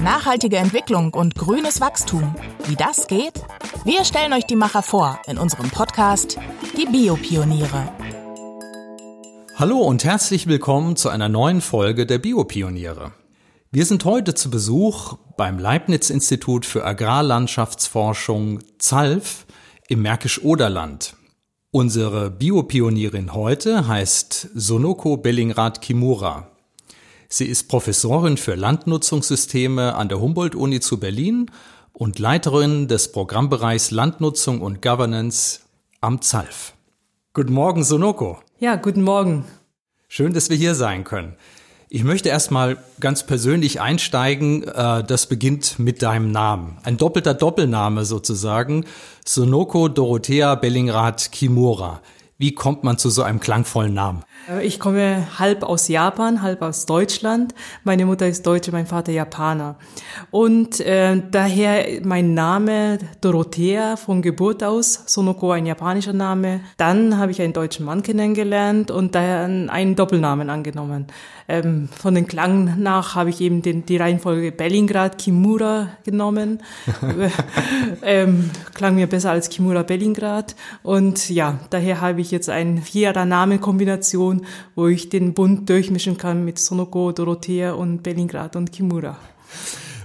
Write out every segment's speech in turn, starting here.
Nachhaltige Entwicklung und grünes Wachstum. Wie das geht? Wir stellen euch die Macher vor in unserem Podcast Die Biopioniere. Hallo und herzlich willkommen zu einer neuen Folge der Biopioniere. Wir sind heute zu Besuch beim Leibniz-Institut für Agrarlandschaftsforschung ZALF im Märkisch-Oderland. Unsere Biopionierin heute heißt Sonoko Bellingrad Kimura. Sie ist Professorin für Landnutzungssysteme an der Humboldt-Uni zu Berlin und Leiterin des Programmbereichs Landnutzung und Governance am ZALF. Guten Morgen, Sonoko. Ja, guten Morgen. Schön, dass wir hier sein können. Ich möchte erstmal ganz persönlich einsteigen. Äh, das beginnt mit deinem Namen. Ein doppelter Doppelname sozusagen. Sonoko Dorothea Bellingrad Kimura. Wie kommt man zu so einem klangvollen Namen? Äh, ich komme halb aus Japan, halb aus Deutschland. Meine Mutter ist Deutsche, mein Vater Japaner. Und äh, daher mein Name Dorothea von Geburt aus, Sonoko ein japanischer Name. Dann habe ich einen deutschen Mann kennengelernt und daher einen Doppelnamen angenommen. Ähm, von den Klang nach habe ich eben den, die Reihenfolge Bellingrad Kimura genommen. ähm, klang mir besser als Kimura Bellingrad. Und ja, daher habe ich jetzt eine vierer Namenkombination, wo ich den Bund durchmischen kann mit Sonoko, Dorothea und Bellingrad und Kimura.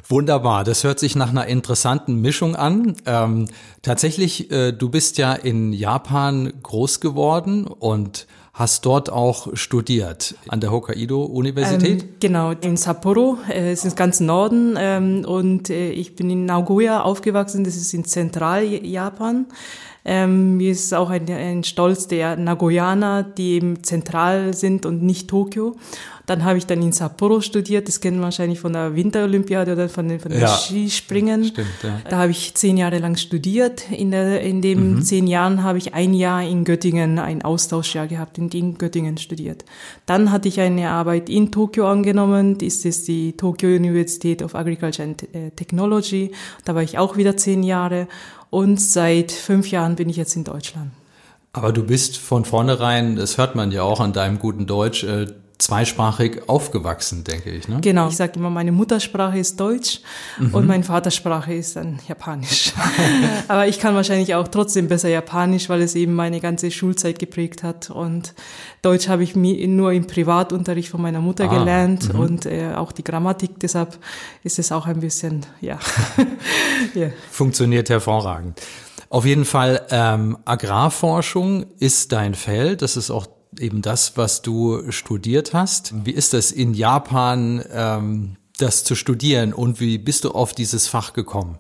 Wunderbar, das hört sich nach einer interessanten Mischung an. Ähm, tatsächlich, äh, du bist ja in Japan groß geworden und hast dort auch studiert an der Hokkaido-Universität? Ähm, genau, in Sapporo, äh, es ist ganz Norden ähm, und äh, ich bin in Nagoya aufgewachsen, das ist in Zentraljapan. Ähm, mir ist auch ein, ein Stolz der Nagoyaner, die eben zentral sind und nicht Tokio. Dann habe ich dann in Sapporo studiert, das kennen wahrscheinlich von der Winterolympiade oder von den, von den ja, Skispringen. Stimmt, ja. Da habe ich zehn Jahre lang studiert. In, der, in den mhm. zehn Jahren habe ich ein Jahr in Göttingen, ein Austauschjahr gehabt, in, in Göttingen studiert. Dann hatte ich eine Arbeit in Tokio angenommen, das ist die Tokyo University of Agriculture and äh, Technology. Da war ich auch wieder zehn Jahre und seit fünf Jahren bin ich jetzt in Deutschland. Aber du bist von vornherein, das hört man ja auch an deinem guten Deutsch, äh, zweisprachig aufgewachsen, denke ich. Ne? Genau, ich sage immer, meine Muttersprache ist Deutsch mhm. und meine Vatersprache ist dann Japanisch. Aber ich kann wahrscheinlich auch trotzdem besser Japanisch, weil es eben meine ganze Schulzeit geprägt hat. Und Deutsch habe ich nur im Privatunterricht von meiner Mutter ah, gelernt mhm. und äh, auch die Grammatik. Deshalb ist es auch ein bisschen, ja. yeah. Funktioniert hervorragend. Auf jeden Fall, ähm, Agrarforschung ist dein Feld. Das ist auch eben das, was du studiert hast. Wie ist das in Japan, ähm, das zu studieren und wie bist du auf dieses Fach gekommen?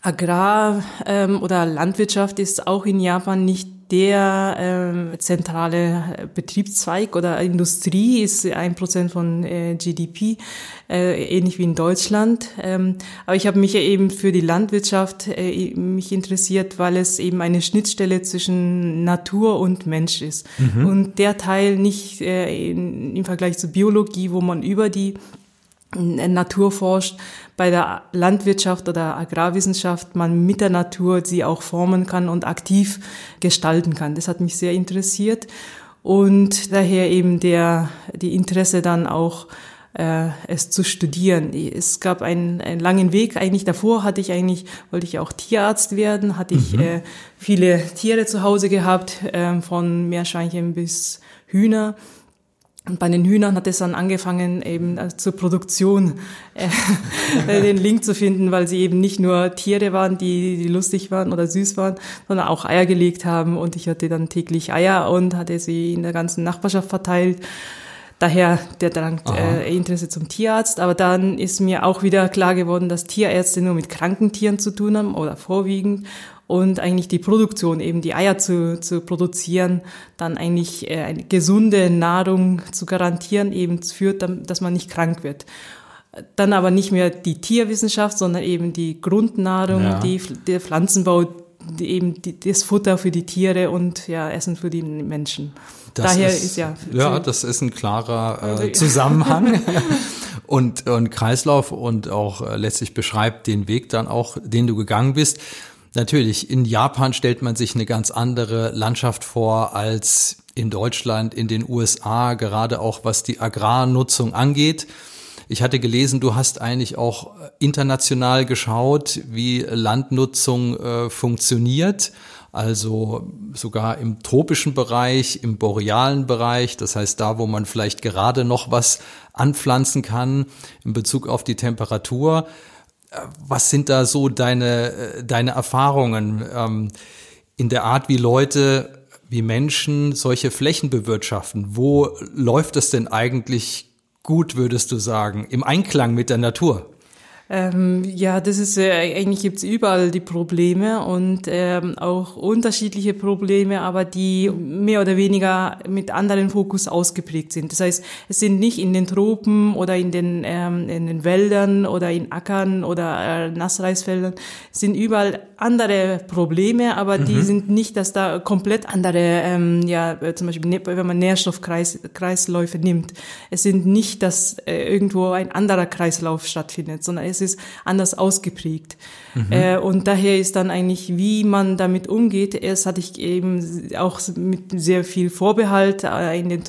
Agrar ähm, oder Landwirtschaft ist auch in Japan nicht der ähm, zentrale Betriebszweig oder Industrie ist ein Prozent von äh, GDP, äh, ähnlich wie in Deutschland. Ähm, aber ich habe mich eben für die Landwirtschaft äh, mich interessiert, weil es eben eine Schnittstelle zwischen Natur und Mensch ist. Mhm. Und der Teil nicht äh, in, im Vergleich zur Biologie, wo man über die Natur forscht, bei der Landwirtschaft oder Agrarwissenschaft man mit der Natur sie auch formen kann und aktiv gestalten kann. Das hat mich sehr interessiert und daher eben der, die Interesse dann auch äh, es zu studieren. Es gab einen, einen langen Weg. Eigentlich davor hatte ich eigentlich, wollte ich auch Tierarzt werden, hatte ich mhm. äh, viele Tiere zu Hause gehabt, äh, von Meerschweinchen bis Hühner. Und bei den Hühnern hat es dann angefangen, eben äh, zur Produktion äh, den Link zu finden, weil sie eben nicht nur Tiere waren, die, die lustig waren oder süß waren, sondern auch Eier gelegt haben. Und ich hatte dann täglich Eier und hatte sie in der ganzen Nachbarschaft verteilt. Daher der Drang, äh, Interesse zum Tierarzt. Aber dann ist mir auch wieder klar geworden, dass Tierärzte nur mit kranken Tieren zu tun haben oder vorwiegend und eigentlich die Produktion, eben die Eier zu, zu produzieren, dann eigentlich äh, eine gesunde Nahrung zu garantieren, eben führt, dass man nicht krank wird. Dann aber nicht mehr die Tierwissenschaft, sondern eben die Grundnahrung, ja. die, der Pflanzenbau, die, eben die, das Futter für die Tiere und ja, Essen für die Menschen. Das Daher ist, ist ja. Ja, das ist ein klarer äh, Zusammenhang. und, und Kreislauf und auch äh, letztlich beschreibt den Weg dann auch, den du gegangen bist. Natürlich, in Japan stellt man sich eine ganz andere Landschaft vor als in Deutschland, in den USA, gerade auch was die Agrarnutzung angeht. Ich hatte gelesen, du hast eigentlich auch international geschaut, wie Landnutzung äh, funktioniert. Also sogar im tropischen Bereich, im borealen Bereich, das heißt da, wo man vielleicht gerade noch was anpflanzen kann in Bezug auf die Temperatur. Was sind da so deine, äh, deine Erfahrungen ähm, in der Art, wie Leute wie Menschen solche Flächen bewirtschaften. Wo läuft es denn eigentlich gut, würdest du sagen, im Einklang mit der Natur? Ähm, ja, das ist äh, eigentlich gibt's überall die Probleme und ähm, auch unterschiedliche Probleme, aber die mehr oder weniger mit anderen Fokus ausgeprägt sind. Das heißt, es sind nicht in den Tropen oder in den ähm, in den Wäldern oder in Ackern oder äh, Nassreisfeldern es sind überall andere Probleme, aber mhm. die sind nicht, dass da komplett andere, ähm, ja, äh, zum Beispiel wenn man Nährstoffkreisläufe nimmt, es sind nicht, dass äh, irgendwo ein anderer Kreislauf stattfindet, sondern es ist anders ausgeprägt. Mhm. Äh, und daher ist dann eigentlich, wie man damit umgeht, erst hatte ich eben auch mit sehr viel Vorbehalt, äh, in den,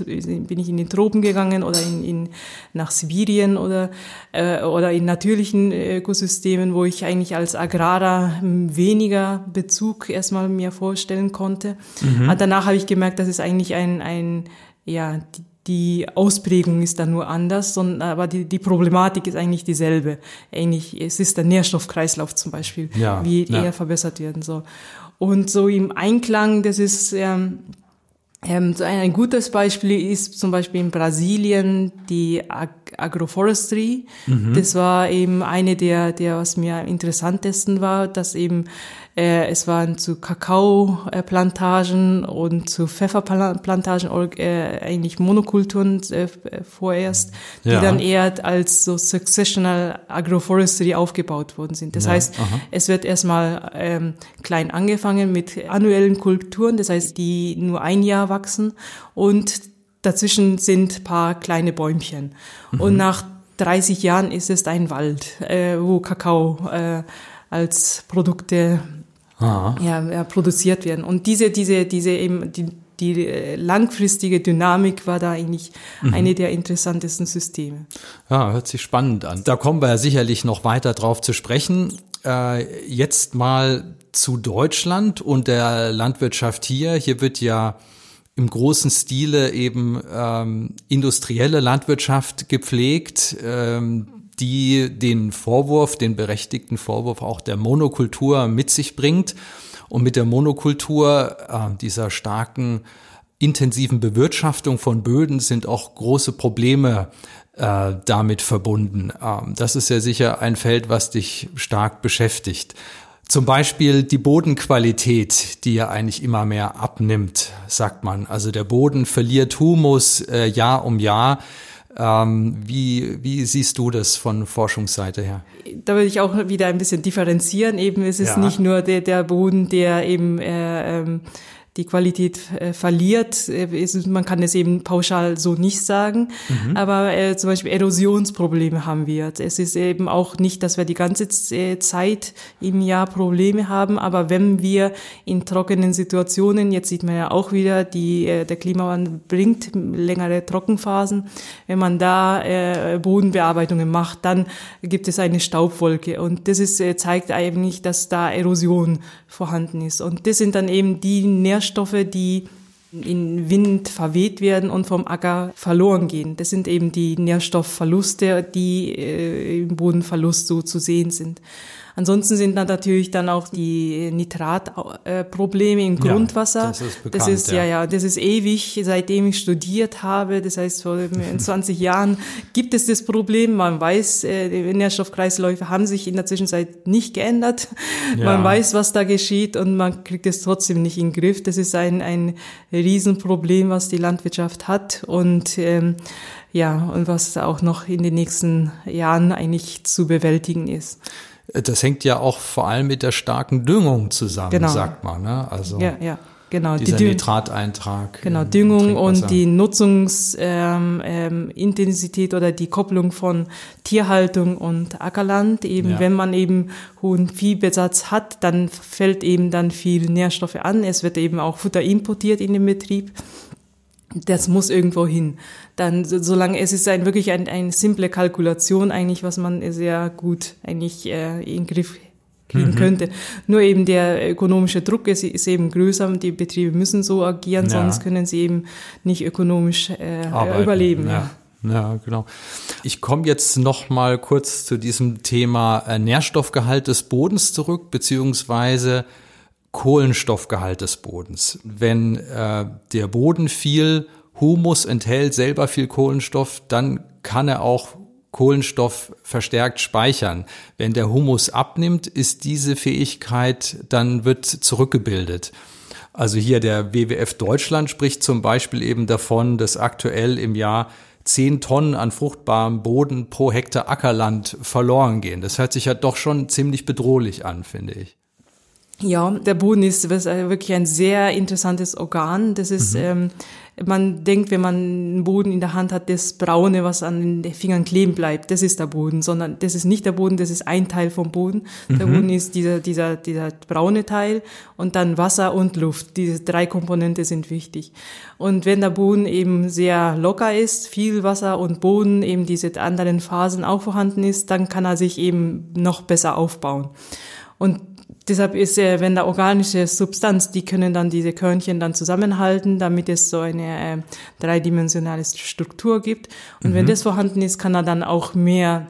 bin ich in den Tropen gegangen oder in, in, nach Sibirien oder, äh, oder in natürlichen Ökosystemen, wo ich eigentlich als Agrarer weniger Bezug erstmal mir vorstellen konnte. Mhm. Und danach habe ich gemerkt, dass es eigentlich ein, ein ja, die, Ausprägung ist dann nur anders, sondern, aber die, die Problematik ist eigentlich dieselbe. Ähnlich, es ist der Nährstoffkreislauf zum Beispiel, ja, wie ja. er verbessert werden soll. Und so im Einklang, das ist ähm, ähm, so ein, ein gutes Beispiel ist zum Beispiel in Brasilien die Ag Agroforestry. Mhm. Das war eben eine der, der, was mir am interessantesten war, dass eben äh, es waren zu Kakaoplantagen und zu Pfefferplantagen äh, eigentlich Monokulturen äh, vorerst, die ja. dann eher als so Successional Agroforestry aufgebaut worden sind. Das ja. heißt, aha. es wird erstmal ähm, klein angefangen mit annuellen Kulturen, das heißt, die nur ein Jahr wachsen und dazwischen sind paar kleine Bäumchen. Mhm. Und nach 30 Jahren ist es ein Wald, äh, wo Kakao äh, als Produkte ja, ja, produziert werden. Und diese, diese, diese eben, die, die äh, langfristige Dynamik war da eigentlich mhm. eine der interessantesten Systeme. Ja, hört sich spannend an. Da kommen wir ja sicherlich noch weiter drauf zu sprechen. Äh, jetzt mal zu Deutschland und der Landwirtschaft hier. Hier wird ja im großen Stile eben ähm, industrielle Landwirtschaft gepflegt. Ähm, die den Vorwurf, den berechtigten Vorwurf auch der Monokultur mit sich bringt. Und mit der Monokultur, äh, dieser starken intensiven Bewirtschaftung von Böden sind auch große Probleme äh, damit verbunden. Ähm, das ist ja sicher ein Feld, was dich stark beschäftigt. Zum Beispiel die Bodenqualität, die ja eigentlich immer mehr abnimmt, sagt man. Also der Boden verliert Humus äh, Jahr um Jahr. Ähm, wie, wie siehst du das von Forschungsseite her? Da würde ich auch wieder ein bisschen differenzieren. Eben es ist ja. nicht nur der, der Boden, der eben äh, ähm, die Qualität äh, verliert. Äh, man kann es eben pauschal so nicht sagen, mhm. aber äh, zum Beispiel Erosionsprobleme haben wir. Es ist eben auch nicht, dass wir die ganze äh, Zeit im Jahr Probleme haben, aber wenn wir in trockenen Situationen, jetzt sieht man ja auch wieder, die, äh, der Klimawandel bringt längere Trockenphasen, wenn man da äh, Bodenbearbeitungen macht, dann gibt es eine Staubwolke und das ist, äh, zeigt eigentlich, dass da Erosion vorhanden ist und das sind dann eben die Nährstoffe, Nährstoffe, die in Wind verweht werden und vom Acker verloren gehen. Das sind eben die Nährstoffverluste, die äh, im Bodenverlust so zu sehen sind. Ansonsten sind dann natürlich dann auch die Nitratprobleme im Grundwasser. Ja, das ist bekannt, Das ist ja. ja, das ist ewig, seitdem ich studiert habe. Das heißt, vor 20 Jahren gibt es das Problem. Man weiß, äh, die Nährstoffkreisläufe haben sich in der Zwischenzeit nicht geändert. Ja. Man weiß, was da geschieht und man kriegt es trotzdem nicht in den Griff. Das ist ein, ein Riesenproblem, was die Landwirtschaft hat und ähm, ja, und was auch noch in den nächsten Jahren eigentlich zu bewältigen ist. Das hängt ja auch vor allem mit der starken Düngung zusammen, genau. sagt man. Ne? Also ja, ja. Genau, dieser die Nitrateintrag. Genau, Düngung und die Nutzungsintensität ähm, ähm, oder die Kopplung von Tierhaltung und Ackerland. Eben, ja. wenn man eben hohen Viehbesatz hat, dann fällt eben dann viel Nährstoffe an. Es wird eben auch Futter importiert in den Betrieb. Das muss irgendwo hin. Dann, solange es ist ein wirklich ein, eine simple Kalkulation eigentlich, was man sehr gut eigentlich äh, in den Griff kriegen mhm. könnte. Nur eben der ökonomische Druck ist, ist eben größer und die Betriebe müssen so agieren, ja. sonst können sie eben nicht ökonomisch äh, überleben. Ja. ja. genau. Ich komme jetzt noch mal kurz zu diesem Thema äh, Nährstoffgehalt des Bodens zurück, beziehungsweise Kohlenstoffgehalt des Bodens. Wenn äh, der Boden viel Humus enthält, selber viel Kohlenstoff, dann kann er auch Kohlenstoff verstärkt speichern. Wenn der Humus abnimmt, ist diese Fähigkeit, dann wird zurückgebildet. Also hier der WWF Deutschland spricht zum Beispiel eben davon, dass aktuell im Jahr zehn Tonnen an fruchtbarem Boden pro Hektar Ackerland verloren gehen. Das hört sich ja doch schon ziemlich bedrohlich an, finde ich. Ja, der Boden ist wirklich ein sehr interessantes Organ. Das ist, mhm. ähm, man denkt, wenn man einen Boden in der Hand hat, das Braune, was an den Fingern kleben bleibt, das ist der Boden, sondern das ist nicht der Boden, das ist ein Teil vom Boden. Mhm. Der Boden ist dieser, dieser, dieser braune Teil und dann Wasser und Luft. Diese drei Komponente sind wichtig. Und wenn der Boden eben sehr locker ist, viel Wasser und Boden, eben diese anderen Phasen auch vorhanden ist, dann kann er sich eben noch besser aufbauen. Und Deshalb ist, äh, wenn da organische Substanz, die können dann diese Körnchen dann zusammenhalten, damit es so eine äh, dreidimensionale Struktur gibt. Und mhm. wenn das vorhanden ist, kann er dann auch mehr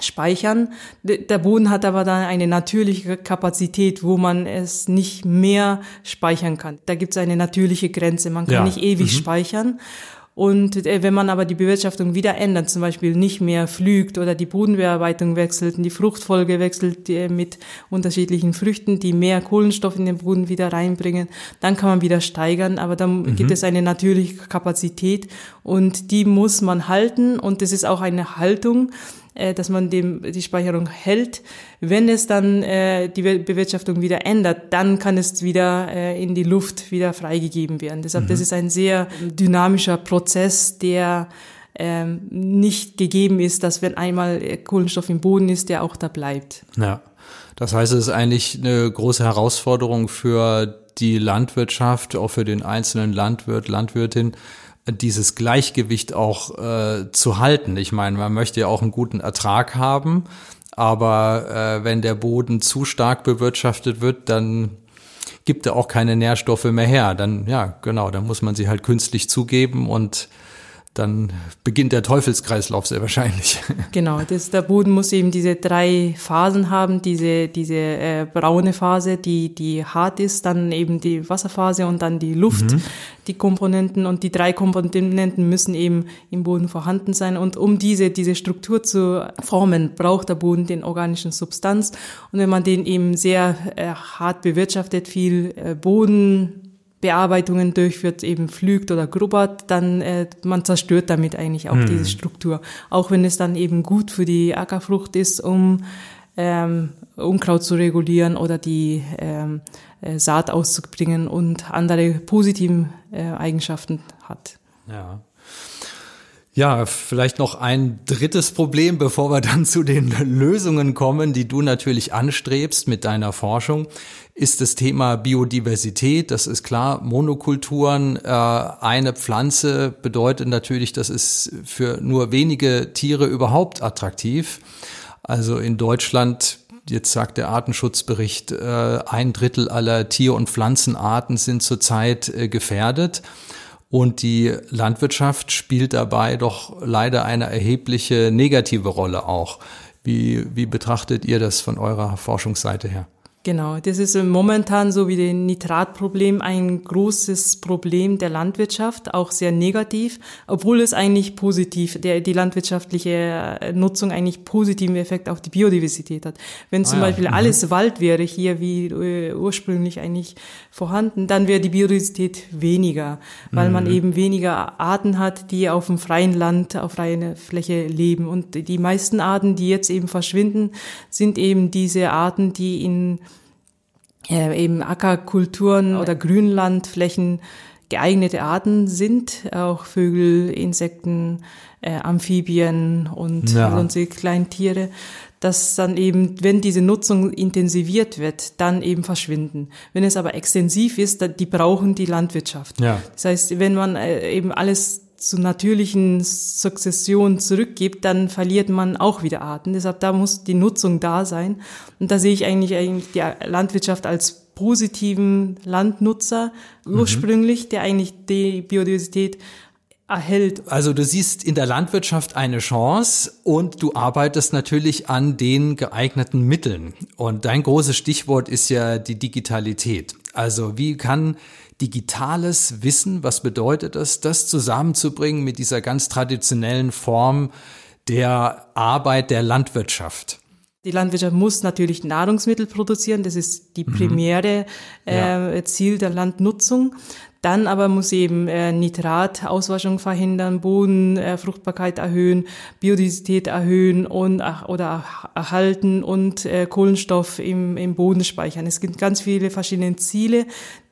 speichern. Der Boden hat aber dann eine natürliche Kapazität, wo man es nicht mehr speichern kann. Da gibt es eine natürliche Grenze. Man kann ja. nicht ewig mhm. speichern. Und äh, wenn man aber die Bewirtschaftung wieder ändert, zum Beispiel nicht mehr pflügt oder die Bodenbearbeitung wechselt und die Fruchtfolge wechselt äh, mit unterschiedlichen Früchten, die mehr Kohlenstoff in den Boden wieder reinbringen, dann kann man wieder steigern. Aber dann mhm. gibt es eine natürliche Kapazität und die muss man halten und das ist auch eine Haltung, äh, dass man dem die Speicherung hält. Wenn es dann äh, die Bewirtschaftung wieder ändert, dann kann es wieder äh, in die Luft wieder freigegeben werden. Deshalb, mhm. das ist ein sehr dynamischer Prozess, der ähm, nicht gegeben ist, dass wenn einmal Kohlenstoff im Boden ist, der auch da bleibt. Ja, das heißt, es ist eigentlich eine große Herausforderung für die Landwirtschaft, auch für den einzelnen Landwirt, Landwirtin, dieses Gleichgewicht auch äh, zu halten. Ich meine, man möchte ja auch einen guten Ertrag haben, aber äh, wenn der Boden zu stark bewirtschaftet wird, dann gibt er auch keine Nährstoffe mehr her. Dann, ja, genau, dann muss man sie halt künstlich zugeben und dann beginnt der Teufelskreislauf sehr wahrscheinlich. Genau, das, der Boden muss eben diese drei Phasen haben, diese, diese äh, braune Phase, die, die hart ist, dann eben die Wasserphase und dann die Luft, mhm. die Komponenten und die drei Komponenten müssen eben im Boden vorhanden sein und um diese, diese Struktur zu formen, braucht der Boden den organischen Substanz und wenn man den eben sehr äh, hart bewirtschaftet, viel äh, Boden, Bearbeitungen durchführt, eben pflügt oder grubbert, dann äh, man zerstört damit eigentlich auch mhm. diese Struktur. Auch wenn es dann eben gut für die Ackerfrucht ist, um ähm, Unkraut zu regulieren oder die ähm, äh, Saat auszubringen und andere positiven äh, Eigenschaften hat. Ja. Ja, vielleicht noch ein drittes Problem, bevor wir dann zu den Lösungen kommen, die du natürlich anstrebst mit deiner Forschung, ist das Thema Biodiversität. Das ist klar, Monokulturen, äh, eine Pflanze bedeutet natürlich, das ist für nur wenige Tiere überhaupt attraktiv. Also in Deutschland jetzt sagt der Artenschutzbericht, äh, ein Drittel aller Tier- und Pflanzenarten sind zurzeit äh, gefährdet. Und die Landwirtschaft spielt dabei doch leider eine erhebliche negative Rolle auch. Wie, wie betrachtet ihr das von eurer Forschungsseite her? Genau, das ist momentan so wie das Nitratproblem ein großes Problem der Landwirtschaft, auch sehr negativ, obwohl es eigentlich positiv, der, die landwirtschaftliche Nutzung eigentlich positiven Effekt auf die Biodiversität hat. Wenn zum ah, ja. Beispiel mhm. alles Wald wäre hier wie äh, ursprünglich eigentlich vorhanden, dann wäre die Biodiversität weniger, weil mhm. man eben weniger Arten hat, die auf dem freien Land, auf freier Fläche leben. Und die meisten Arten, die jetzt eben verschwinden, sind eben diese Arten, die in äh, eben Ackerkulturen oder Grünlandflächen geeignete Arten sind, auch Vögel, Insekten, äh, Amphibien und ja. sonstige Kleintiere, dass dann eben, wenn diese Nutzung intensiviert wird, dann eben verschwinden. Wenn es aber extensiv ist, dann, die brauchen die Landwirtschaft. Ja. Das heißt, wenn man äh, eben alles zur natürlichen Sukzession zurückgibt, dann verliert man auch wieder Arten. Deshalb da muss die Nutzung da sein. Und da sehe ich eigentlich, eigentlich die Landwirtschaft als positiven Landnutzer mhm. ursprünglich, der eigentlich die Biodiversität erhält. Also du siehst in der Landwirtschaft eine Chance und du arbeitest natürlich an den geeigneten Mitteln. Und dein großes Stichwort ist ja die Digitalität. Also wie kann digitales Wissen, was bedeutet das, das zusammenzubringen mit dieser ganz traditionellen Form der Arbeit der Landwirtschaft? Die Landwirtschaft muss natürlich Nahrungsmittel produzieren, das ist die mhm. primäre äh, ja. Ziel der Landnutzung. Dann aber muss eben äh, Nitratauswaschung verhindern, Bodenfruchtbarkeit äh, erhöhen, Biodiversität erhöhen und oder erhalten und äh, Kohlenstoff im, im Boden speichern. Es gibt ganz viele verschiedene Ziele,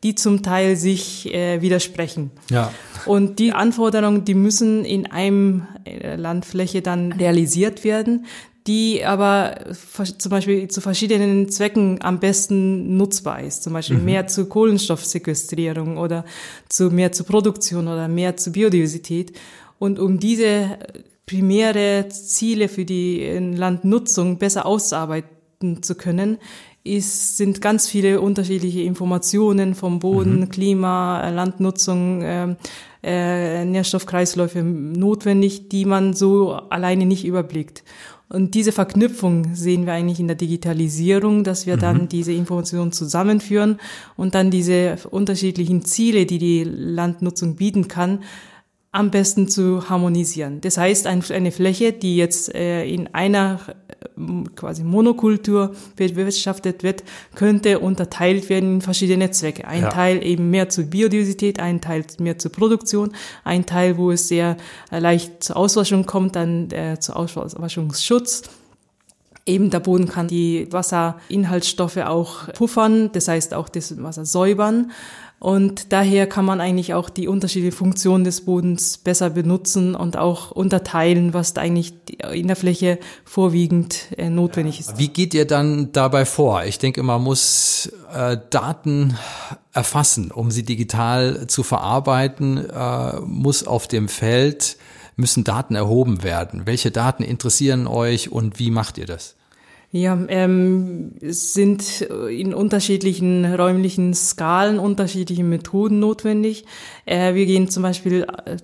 die zum Teil sich äh, widersprechen. Ja. Und die Anforderungen, die müssen in einem äh, Landfläche dann realisiert werden die aber zum Beispiel zu verschiedenen Zwecken am besten nutzbar ist. Zum Beispiel mhm. mehr zur Kohlenstoffsequestrierung oder zu mehr zur Produktion oder mehr zur Biodiversität. Und um diese primäre Ziele für die Landnutzung besser ausarbeiten zu können, ist, sind ganz viele unterschiedliche Informationen vom Boden, mhm. Klima, Landnutzung, äh, äh, Nährstoffkreisläufe notwendig, die man so alleine nicht überblickt. Und diese Verknüpfung sehen wir eigentlich in der Digitalisierung, dass wir mhm. dann diese Informationen zusammenführen und dann diese unterschiedlichen Ziele, die die Landnutzung bieten kann, am besten zu harmonisieren. Das heißt, eine Fläche, die jetzt äh, in einer äh, quasi Monokultur bewirtschaftet wird, könnte unterteilt werden in verschiedene Zwecke. Ein ja. Teil eben mehr zur Biodiversität, ein Teil mehr zur Produktion, ein Teil, wo es sehr äh, leicht zur Auswaschung kommt, dann äh, zur Auswaschungsschutz. Eben der Boden kann die Wasserinhaltsstoffe auch puffern, das heißt auch das Wasser säubern. Und daher kann man eigentlich auch die unterschiedliche Funktion des Bodens besser benutzen und auch unterteilen, was eigentlich in der Fläche vorwiegend äh, notwendig ist. Wie geht ihr dann dabei vor? Ich denke, man muss äh, Daten erfassen, um sie digital zu verarbeiten, äh, muss auf dem Feld müssen Daten erhoben werden. Welche Daten interessieren euch und wie macht ihr das? Ja, ähm, es sind in unterschiedlichen räumlichen Skalen unterschiedliche Methoden notwendig. Äh, wir gehen zum Beispiel äh,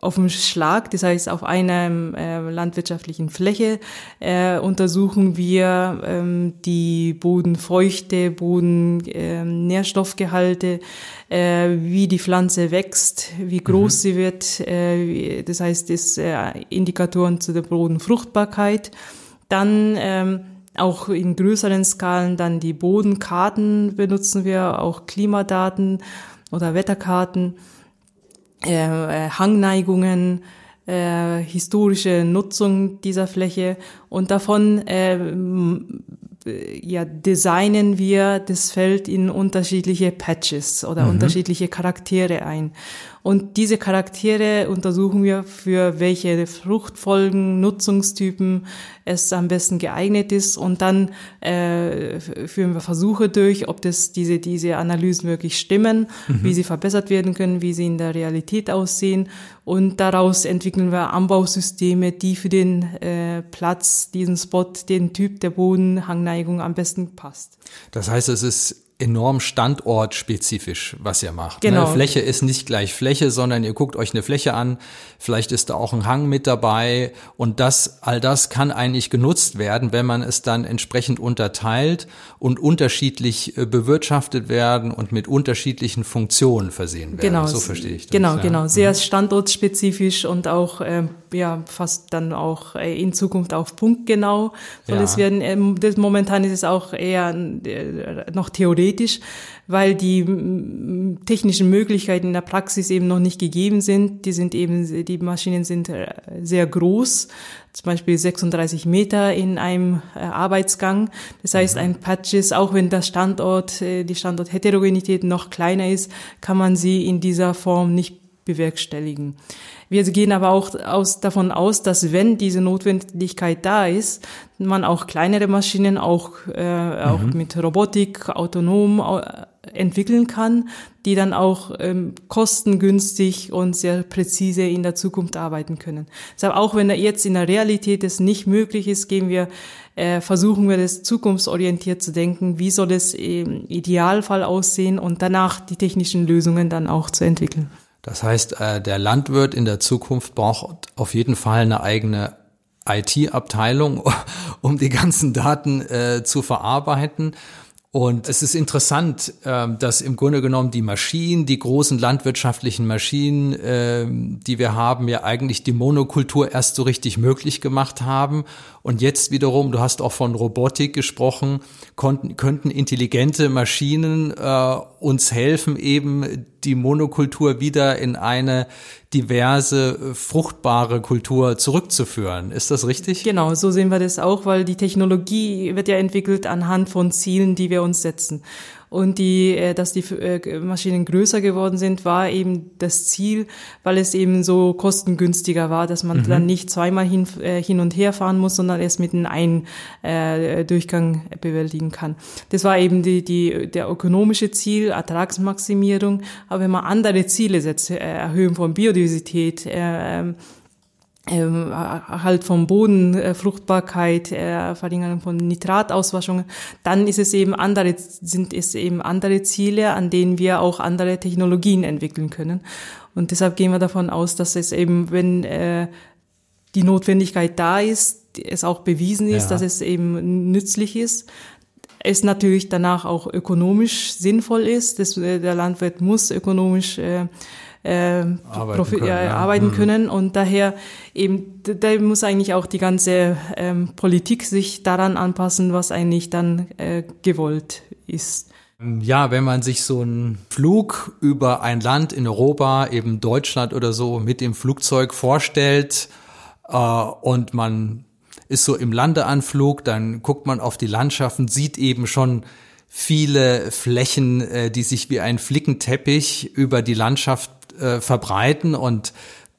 auf dem Schlag, das heißt auf einer äh, landwirtschaftlichen Fläche, äh, untersuchen wir ähm, die Bodenfeuchte, Bodennährstoffgehalte, äh, wie die Pflanze wächst, wie groß mhm. sie wird. Äh, das heißt, das äh, Indikatoren zu der Bodenfruchtbarkeit. Dann ähm, auch in größeren Skalen dann die Bodenkarten benutzen wir, auch Klimadaten oder Wetterkarten, äh, äh, Hangneigungen, äh, historische Nutzung dieser Fläche und davon äh, ja, designen wir das Feld in unterschiedliche Patches oder mhm. unterschiedliche Charaktere ein. Und diese Charaktere untersuchen wir, für welche Fruchtfolgen, Nutzungstypen es am besten geeignet ist. Und dann äh, führen wir Versuche durch, ob das diese, diese Analysen wirklich stimmen, mhm. wie sie verbessert werden können, wie sie in der Realität aussehen. Und daraus entwickeln wir Anbausysteme, die für den äh, Platz, diesen Spot, den Typ der Bodenhangneigung am besten passt. Das heißt, es ist enorm standortspezifisch, was ihr macht. Ne? Genau. Ne? Fläche ist nicht gleich Fläche, sondern ihr guckt euch eine Fläche an, vielleicht ist da auch ein Hang mit dabei und das, all das kann eigentlich genutzt werden, wenn man es dann entsprechend unterteilt und unterschiedlich äh, bewirtschaftet werden und mit unterschiedlichen Funktionen versehen werden. Genau. So verstehe ich das. Genau, ja. genau. Sehr mhm. standortspezifisch und auch, äh, ja, fast dann auch äh, in Zukunft auf Punkt genau soll ja. es werden. Ähm, momentan ist es auch eher äh, noch theoretisch theoretisch, weil die technischen Möglichkeiten in der Praxis eben noch nicht gegeben sind. Die sind eben, die Maschinen sind äh, sehr groß, zum Beispiel 36 Meter in einem äh, Arbeitsgang. Das heißt, mhm. ein Patch ist, auch wenn der Standort, äh, die Standortheterogenität noch kleiner ist, kann man sie in dieser Form nicht bewerkstelligen. Wir gehen aber auch aus, davon aus, dass wenn diese Notwendigkeit da ist, man auch kleinere Maschinen auch, äh, auch mhm. mit Robotik autonom äh, entwickeln kann, die dann auch ähm, kostengünstig und sehr präzise in der Zukunft arbeiten können. Deshalb auch wenn jetzt in der Realität es nicht möglich ist, gehen wir äh, versuchen wir das zukunftsorientiert zu denken, wie soll es im Idealfall aussehen und danach die technischen Lösungen dann auch zu entwickeln. Das heißt, äh, der Landwirt in der Zukunft braucht auf jeden Fall eine eigene IT-Abteilung, um die ganzen Daten äh, zu verarbeiten. Und es ist interessant, ähm, dass im Grunde genommen die Maschinen, die großen landwirtschaftlichen Maschinen, ähm, die wir haben, ja eigentlich die Monokultur erst so richtig möglich gemacht haben. Und jetzt wiederum, du hast auch von Robotik gesprochen, konnten, könnten intelligente Maschinen äh, uns helfen, eben die Monokultur wieder in eine diverse, fruchtbare Kultur zurückzuführen. Ist das richtig? Genau, so sehen wir das auch, weil die Technologie wird ja entwickelt anhand von Zielen, die wir uns setzen und die, äh, dass die äh, Maschinen größer geworden sind, war eben das Ziel, weil es eben so kostengünstiger war, dass man mhm. dann nicht zweimal hin, äh, hin und her fahren muss, sondern es mit einem äh, Durchgang bewältigen kann. Das war eben die, die, der ökonomische Ziel, Ertragsmaximierung. Aber wenn man andere Ziele setzt, Erhöhung von Biodiversität, äh, ähm, halt vom Boden, äh, Fruchtbarkeit, äh, Verringerung von Nitratauswaschungen, dann ist es eben andere, sind es eben andere Ziele, an denen wir auch andere Technologien entwickeln können. Und deshalb gehen wir davon aus, dass es eben, wenn äh, die Notwendigkeit da ist, es auch bewiesen ist, ja. dass es eben nützlich ist, es natürlich danach auch ökonomisch sinnvoll ist. Das, äh, der Landwirt muss ökonomisch äh, äh, arbeiten, können, ja. arbeiten mhm. können. Und daher eben, da muss eigentlich auch die ganze ähm, Politik sich daran anpassen, was eigentlich dann äh, gewollt ist. Ja, wenn man sich so einen Flug über ein Land in Europa, eben Deutschland oder so, mit dem Flugzeug vorstellt äh, und man ist so im Landeanflug, dann guckt man auf die Landschaften, sieht eben schon viele Flächen, äh, die sich wie ein Flickenteppich über die Landschaft äh, verbreiten und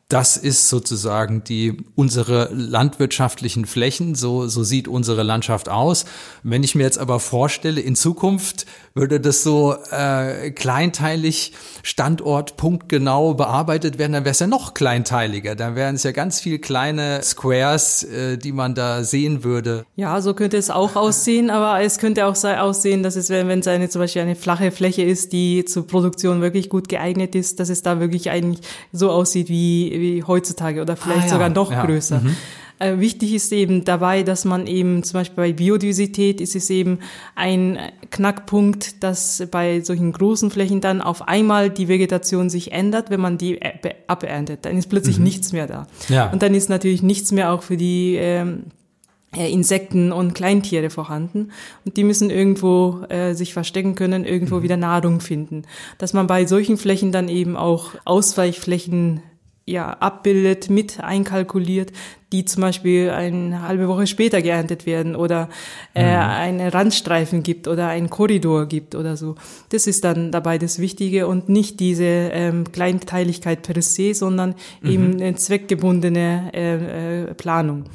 das ist sozusagen die unsere landwirtschaftlichen Flächen. So so sieht unsere Landschaft aus. Wenn ich mir jetzt aber vorstelle, in Zukunft würde das so äh, kleinteilig, Standort, punktgenau bearbeitet werden, dann wäre es ja noch kleinteiliger. Dann wären es ja ganz viel kleine Squares, äh, die man da sehen würde. Ja, so könnte es auch aussehen, aber es könnte auch aussehen, dass es, wenn es eine zum Beispiel eine flache Fläche ist, die zur Produktion wirklich gut geeignet ist, dass es da wirklich eigentlich so aussieht wie wie heutzutage oder vielleicht ah, ja. sogar noch ja. größer. Mhm. Äh, wichtig ist eben dabei, dass man eben zum Beispiel bei Biodiversität ist es eben ein Knackpunkt, dass bei solchen großen Flächen dann auf einmal die Vegetation sich ändert, wenn man die aberntet. Dann ist plötzlich mhm. nichts mehr da. Ja. Und dann ist natürlich nichts mehr auch für die ähm, äh, Insekten und Kleintiere vorhanden und die müssen irgendwo äh, sich verstecken können, irgendwo mhm. wieder Nahrung finden. Dass man bei solchen Flächen dann eben auch Ausweichflächen ja, abbildet, mit einkalkuliert, die zum Beispiel eine halbe Woche später geerntet werden oder äh, mhm. einen Randstreifen gibt oder einen Korridor gibt oder so. Das ist dann dabei das Wichtige und nicht diese ähm, Kleinteiligkeit per se, sondern mhm. eben eine zweckgebundene äh, äh, Planung.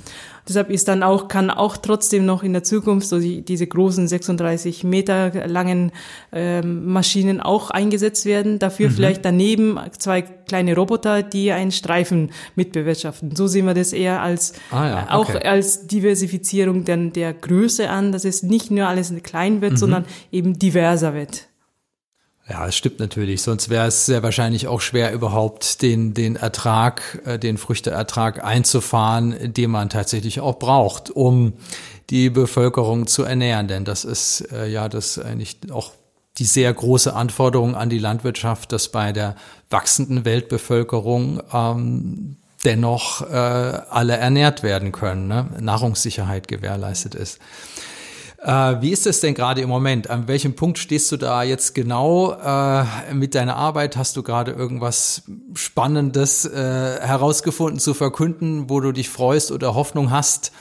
Deshalb ist dann auch, kann auch trotzdem noch in der Zukunft so die, diese großen 36 Meter langen ähm, Maschinen auch eingesetzt werden. Dafür mhm. vielleicht daneben zwei kleine Roboter, die einen Streifen mitbewirtschaften. So sehen wir das eher als, ah ja, okay. auch als Diversifizierung der, der Größe an, dass es nicht nur alles klein wird, mhm. sondern eben diverser wird. Ja, es stimmt natürlich. Sonst wäre es sehr wahrscheinlich auch schwer, überhaupt den, den Ertrag, äh, den Früchteertrag einzufahren, den man tatsächlich auch braucht, um die Bevölkerung zu ernähren. Denn das ist äh, ja das eigentlich auch die sehr große Anforderung an die Landwirtschaft, dass bei der wachsenden Weltbevölkerung ähm, dennoch äh, alle ernährt werden können, ne? Nahrungssicherheit gewährleistet ist. Äh, wie ist es denn gerade im Moment? An welchem Punkt stehst du da jetzt genau äh, mit deiner Arbeit? Hast du gerade irgendwas Spannendes äh, herausgefunden zu verkünden, wo du dich freust oder Hoffnung hast?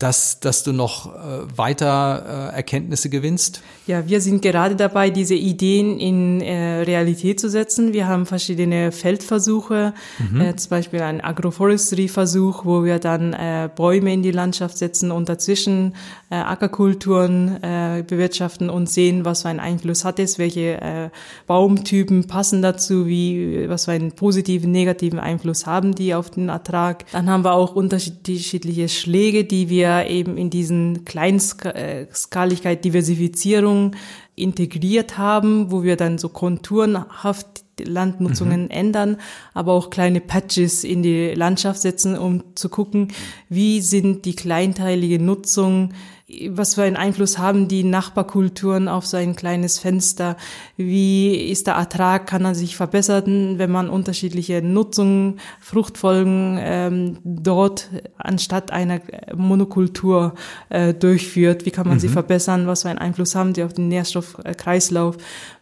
Dass, dass du noch äh, weiter äh, Erkenntnisse gewinnst? Ja, wir sind gerade dabei, diese Ideen in äh, Realität zu setzen. Wir haben verschiedene Feldversuche, mhm. äh, zum Beispiel einen Agroforestry-Versuch, wo wir dann äh, Bäume in die Landschaft setzen und dazwischen äh, Ackerkulturen äh, bewirtschaften und sehen, was für einen Einfluss hat es, welche äh, Baumtypen passen dazu, wie, was für einen positiven, negativen Einfluss haben die auf den Ertrag. Dann haben wir auch unterschiedliche Schläge, die wir eben in diesen Kleinskaligkeit, Diversifizierung integriert haben, wo wir dann so konturenhaft Landnutzungen mhm. ändern, aber auch kleine Patches in die Landschaft setzen, um zu gucken, wie sind die kleinteilige Nutzung was für einen Einfluss haben die Nachbarkulturen auf so ein kleines Fenster? Wie ist der Ertrag? Kann er sich verbessern, wenn man unterschiedliche Nutzungen, Fruchtfolgen ähm, dort anstatt einer Monokultur äh, durchführt? Wie kann man mhm. sie verbessern? Was für einen Einfluss haben sie auf den Nährstoffkreislauf?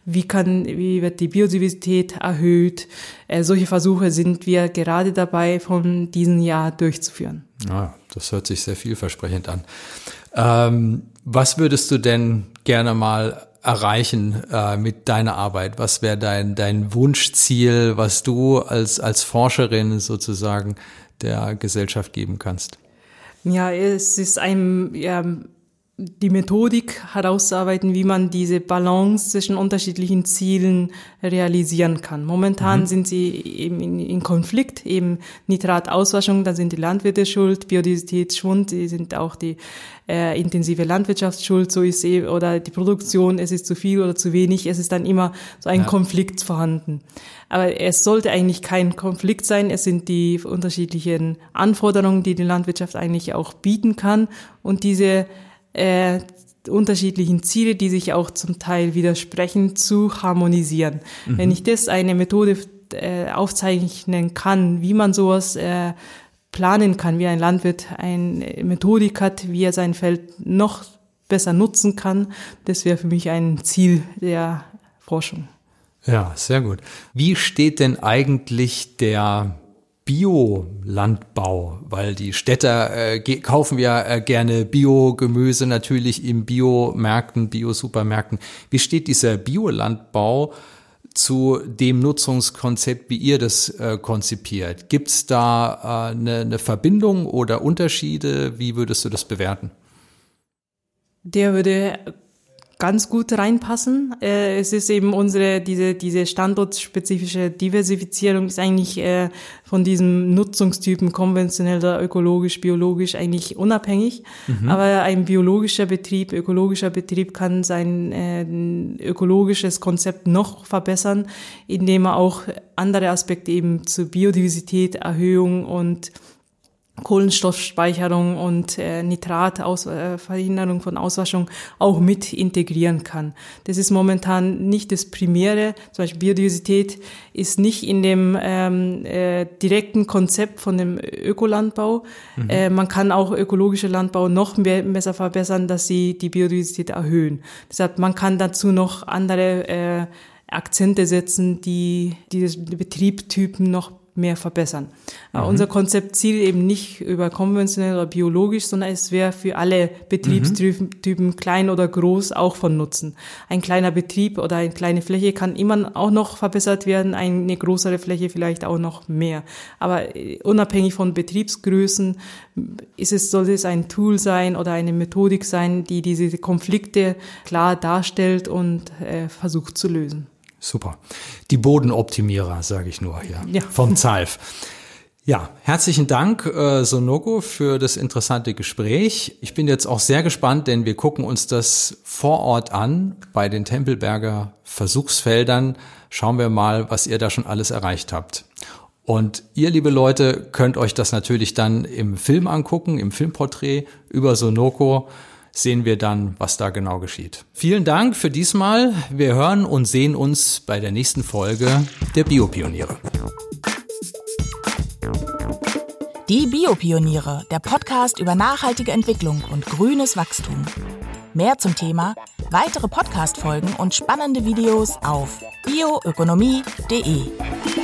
Wie kann, wie wird die Biodiversität erhöht? Äh, solche Versuche sind wir gerade dabei, von diesem Jahr durchzuführen. Ah, das hört sich sehr vielversprechend an. Ähm, was würdest du denn gerne mal erreichen äh, mit deiner Arbeit? Was wäre dein, dein Wunschziel, was du als, als Forscherin sozusagen der Gesellschaft geben kannst? Ja, es ist ein, ja, die Methodik herauszuarbeiten, wie man diese Balance zwischen unterschiedlichen Zielen realisieren kann. Momentan mhm. sind sie eben in, in, Konflikt, eben Nitratauswaschung, da sind die Landwirte schuld, Biodiversitätsschwund, die sind auch die äh, intensive Landwirtschaft schuld, so ist eh, oder die Produktion, es ist zu viel oder zu wenig, es ist dann immer so ein ja. Konflikt vorhanden. Aber es sollte eigentlich kein Konflikt sein, es sind die unterschiedlichen Anforderungen, die die Landwirtschaft eigentlich auch bieten kann und diese äh, unterschiedlichen Ziele, die sich auch zum Teil widersprechen, zu harmonisieren. Mhm. Wenn ich das eine Methode äh, aufzeichnen kann, wie man sowas äh, planen kann, wie ein Landwirt eine Methodik hat, wie er sein Feld noch besser nutzen kann, das wäre für mich ein Ziel der Forschung. Ja, sehr gut. Wie steht denn eigentlich der Biolandbau, weil die Städter äh, kaufen ja äh, gerne Biogemüse natürlich in Biomärkten, Biosupermärkten. Wie steht dieser Biolandbau zu dem Nutzungskonzept, wie ihr das äh, konzipiert? Gibt es da eine äh, ne Verbindung oder Unterschiede? Wie würdest du das bewerten? Der würde ganz gut reinpassen. Äh, es ist eben unsere, diese, diese standortspezifische Diversifizierung ist eigentlich äh, von diesem Nutzungstypen konventionell oder ökologisch, biologisch eigentlich unabhängig. Mhm. Aber ein biologischer Betrieb, ökologischer Betrieb kann sein äh, ökologisches Konzept noch verbessern, indem er auch andere Aspekte eben zur Biodiversität, Erhöhung und Kohlenstoffspeicherung und äh, Nitratverhinderung äh, von Auswaschung auch mit integrieren kann. Das ist momentan nicht das Primäre. Zum Beispiel Biodiversität ist nicht in dem ähm, äh, direkten Konzept von dem Ökolandbau. Mhm. Äh, man kann auch ökologische Landbau noch mehr, besser verbessern, dass sie die Biodiversität erhöhen. Deshalb man kann dazu noch andere äh, Akzente setzen, die diese Betriebtypen noch mehr verbessern. Mhm. Unser Konzept zielt eben nicht über konventionell oder biologisch, sondern es wäre für alle Betriebstypen, mhm. klein oder groß, auch von Nutzen. Ein kleiner Betrieb oder eine kleine Fläche kann immer auch noch verbessert werden, eine größere Fläche vielleicht auch noch mehr. Aber äh, unabhängig von Betriebsgrößen ist es, soll es ein Tool sein oder eine Methodik sein, die diese Konflikte klar darstellt und äh, versucht zu lösen. Super. Die Bodenoptimierer, sage ich nur hier, ja. vom ZALF. Ja, herzlichen Dank, äh, Sonoko, für das interessante Gespräch. Ich bin jetzt auch sehr gespannt, denn wir gucken uns das vor Ort an bei den Tempelberger Versuchsfeldern. Schauen wir mal, was ihr da schon alles erreicht habt. Und ihr, liebe Leute, könnt euch das natürlich dann im Film angucken, im Filmporträt über Sonoko sehen wir dann, was da genau geschieht. Vielen Dank für diesmal. Wir hören und sehen uns bei der nächsten Folge der Biopioniere. Die Biopioniere, der Podcast über nachhaltige Entwicklung und grünes Wachstum. Mehr zum Thema, weitere Podcast-Folgen und spannende Videos auf bioökonomie.de.